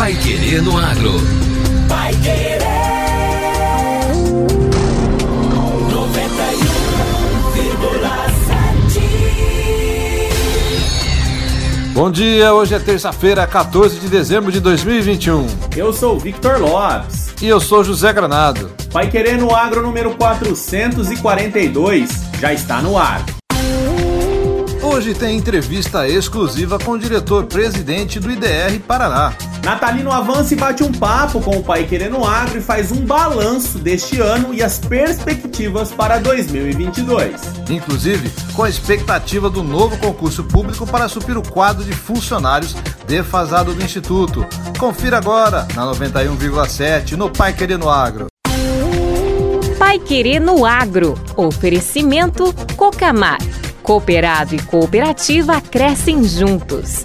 Pai Querer no Agro. Pai Querer. 91,7. Bom dia, hoje é terça-feira, 14 de dezembro de 2021. Eu sou o Victor Lopes. E eu sou José Granado. Pai Querer no Agro número 442 já está no ar. Hoje tem entrevista exclusiva com o diretor-presidente do IDR Paraná. Natalino avança e bate um papo com o Pai Querendo Agro e faz um balanço deste ano e as perspectivas para 2022. Inclusive, com a expectativa do novo concurso público para suprir o quadro de funcionários defasado do Instituto. Confira agora na 91,7 no Pai Querendo Agro. Pai Querendo Agro. Oferecimento Cocamar. Cooperado e cooperativa crescem juntos.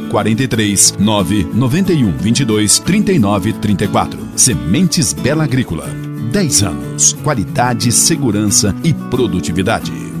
43 9 91 22 39 34. Sementes Bela Agrícola. 10 anos. Qualidade, segurança e produtividade.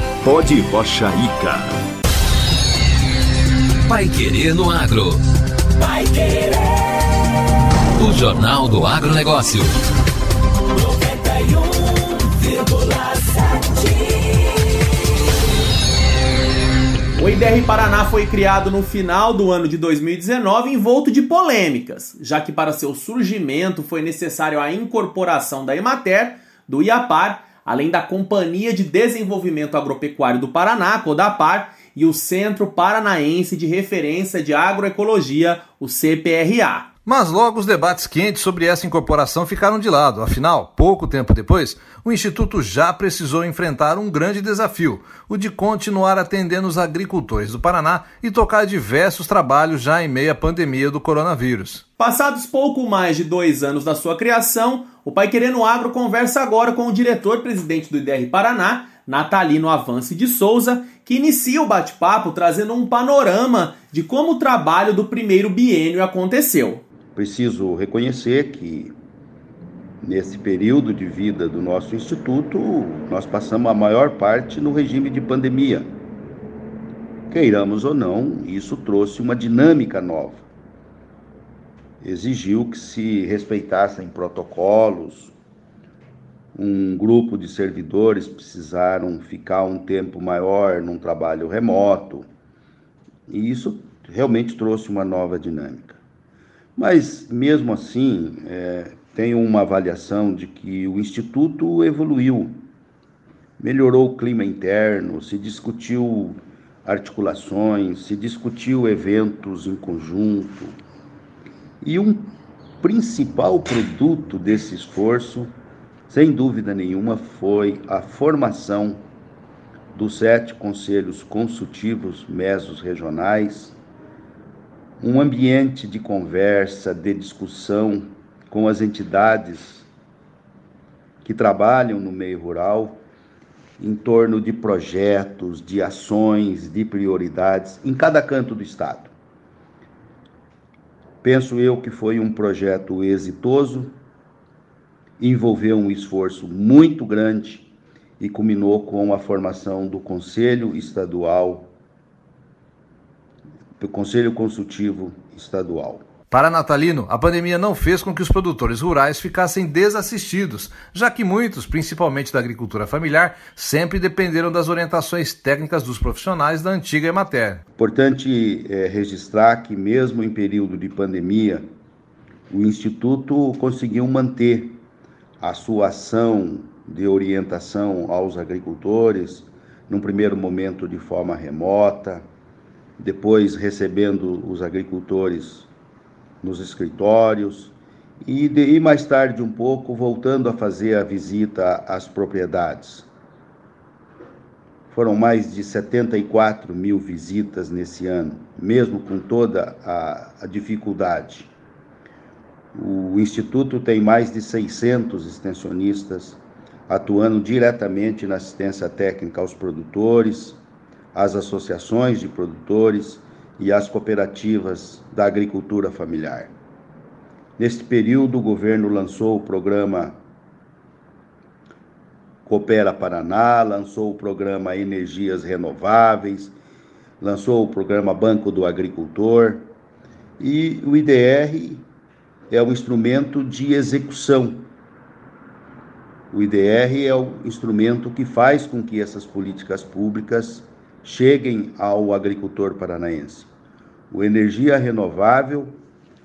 Pode Rocha Ica. Pai Querer no Agro. Pai Querer. O Jornal do Agronegócio. 91,7. O IDR Paraná foi criado no final do ano de 2019 envolto de polêmicas, já que para seu surgimento foi necessário a incorporação da Emater, do IAPAR, além da Companhia de Desenvolvimento Agropecuário do Paraná, CODAPAR, e o Centro Paranaense de Referência de Agroecologia, o CPRA. Mas logo os debates quentes sobre essa incorporação ficaram de lado. Afinal, pouco tempo depois, o Instituto já precisou enfrentar um grande desafio: o de continuar atendendo os agricultores do Paraná e tocar diversos trabalhos já em meio à pandemia do coronavírus. Passados pouco mais de dois anos da sua criação, o Pai Querendo Agro conversa agora com o diretor-presidente do IDR Paraná, Natalino Avance de Souza, que inicia o bate-papo trazendo um panorama de como o trabalho do primeiro biênio aconteceu. Preciso reconhecer que nesse período de vida do nosso instituto, nós passamos a maior parte no regime de pandemia. Queiramos ou não, isso trouxe uma dinâmica nova. Exigiu que se respeitassem protocolos, um grupo de servidores precisaram ficar um tempo maior num trabalho remoto, e isso realmente trouxe uma nova dinâmica. Mas, mesmo assim, é, tenho uma avaliação de que o Instituto evoluiu, melhorou o clima interno, se discutiu articulações, se discutiu eventos em conjunto. E um principal produto desse esforço, sem dúvida nenhuma, foi a formação dos sete conselhos consultivos mesos regionais, um ambiente de conversa, de discussão com as entidades que trabalham no meio rural em torno de projetos, de ações, de prioridades em cada canto do estado. Penso eu que foi um projeto exitoso, envolveu um esforço muito grande e culminou com a formação do Conselho Estadual, do Conselho Consultivo Estadual. Para Natalino, a pandemia não fez com que os produtores rurais ficassem desassistidos, já que muitos, principalmente da agricultura familiar, sempre dependeram das orientações técnicas dos profissionais da antiga Emater. Importante é, registrar que, mesmo em período de pandemia, o Instituto conseguiu manter a sua ação de orientação aos agricultores, num primeiro momento de forma remota, depois recebendo os agricultores nos escritórios e, de, e mais tarde um pouco voltando a fazer a visita às propriedades. Foram mais de 74 mil visitas nesse ano, mesmo com toda a, a dificuldade. O Instituto tem mais de 600 extensionistas atuando diretamente na assistência técnica aos produtores, às associações de produtores e às cooperativas da agricultura familiar. Neste período, o governo lançou o programa Coopera Paraná, lançou o programa Energias Renováveis, lançou o programa Banco do Agricultor e o IDR é o instrumento de execução. O IDR é o instrumento que faz com que essas políticas públicas cheguem ao agricultor paranaense. O energia renovável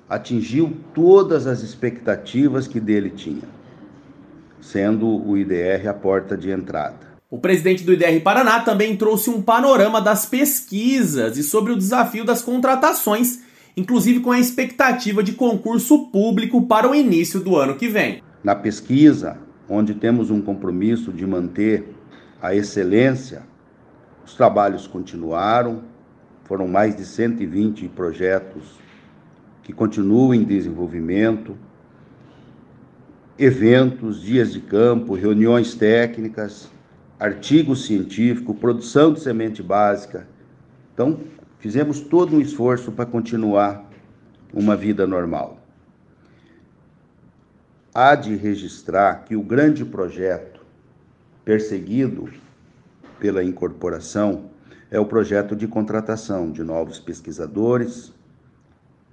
atingiu todas as expectativas que dele tinha, sendo o IDR a porta de entrada. O presidente do IDR Paraná também trouxe um panorama das pesquisas e sobre o desafio das contratações, inclusive com a expectativa de concurso público para o início do ano que vem. Na pesquisa, onde temos um compromisso de manter a excelência os trabalhos continuaram, foram mais de 120 projetos que continuam em desenvolvimento, eventos, dias de campo, reuniões técnicas, artigo científico, produção de semente básica. Então, fizemos todo um esforço para continuar uma vida normal. Há de registrar que o grande projeto perseguido pela incorporação é o projeto de contratação de novos pesquisadores,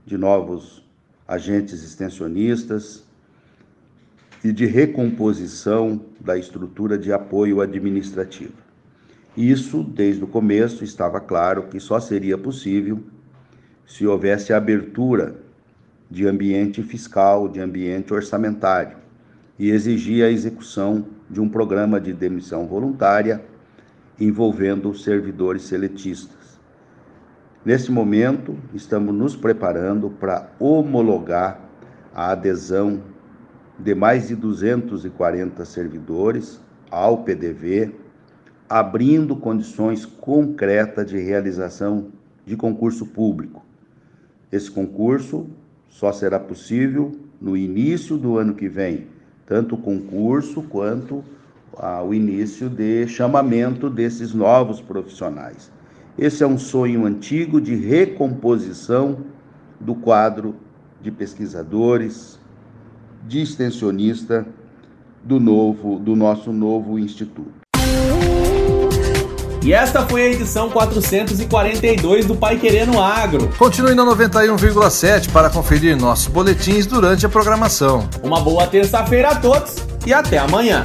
de novos agentes extensionistas e de recomposição da estrutura de apoio administrativo. Isso, desde o começo, estava claro que só seria possível se houvesse abertura de ambiente fiscal, de ambiente orçamentário, e exigia a execução de um programa de demissão voluntária envolvendo servidores seletistas. Nesse momento, estamos nos preparando para homologar a adesão de mais de 240 servidores ao PDV, abrindo condições concretas de realização de concurso público. Esse concurso só será possível no início do ano que vem, tanto o concurso quanto o início de chamamento desses novos profissionais. Esse é um sonho antigo de recomposição do quadro de pesquisadores, de extensionista do novo, do nosso novo instituto. E esta foi a edição 442 do Pai Querendo Agro. Continue na 91,7 para conferir nossos boletins durante a programação. Uma boa terça-feira a todos e até amanhã.